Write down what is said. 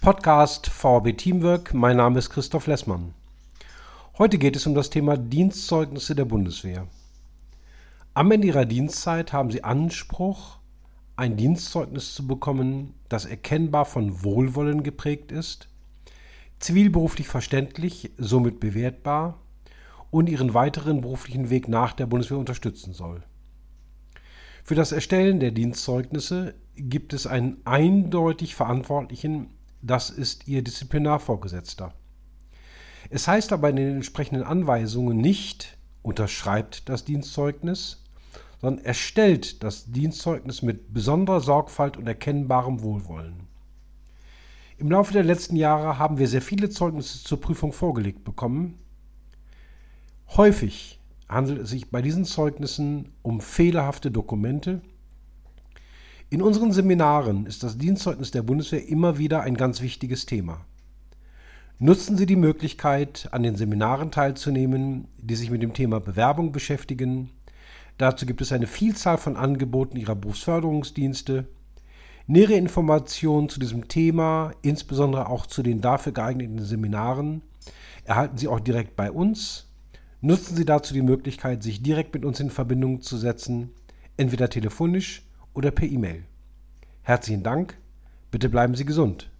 Podcast VRB Teamwork. Mein Name ist Christoph Lessmann. Heute geht es um das Thema Dienstzeugnisse der Bundeswehr. Am Ende Ihrer Dienstzeit haben Sie Anspruch, ein Dienstzeugnis zu bekommen, das erkennbar von Wohlwollen geprägt ist, zivilberuflich verständlich, somit bewertbar und Ihren weiteren beruflichen Weg nach der Bundeswehr unterstützen soll. Für das Erstellen der Dienstzeugnisse gibt es einen eindeutig Verantwortlichen, das ist Ihr Disziplinarvorgesetzter. Es heißt aber in den entsprechenden Anweisungen nicht, unterschreibt das Dienstzeugnis, sondern erstellt das Dienstzeugnis mit besonderer Sorgfalt und erkennbarem Wohlwollen. Im Laufe der letzten Jahre haben wir sehr viele Zeugnisse zur Prüfung vorgelegt bekommen. Häufig handelt es sich bei diesen Zeugnissen um fehlerhafte Dokumente. In unseren Seminaren ist das Dienstzeugnis der Bundeswehr immer wieder ein ganz wichtiges Thema. Nutzen Sie die Möglichkeit, an den Seminaren teilzunehmen, die sich mit dem Thema Bewerbung beschäftigen. Dazu gibt es eine Vielzahl von Angeboten Ihrer Berufsförderungsdienste. Nähere Informationen zu diesem Thema, insbesondere auch zu den dafür geeigneten Seminaren, erhalten Sie auch direkt bei uns Nutzen Sie dazu die Möglichkeit, sich direkt mit uns in Verbindung zu setzen, entweder telefonisch oder per E-Mail. Herzlichen Dank, bitte bleiben Sie gesund.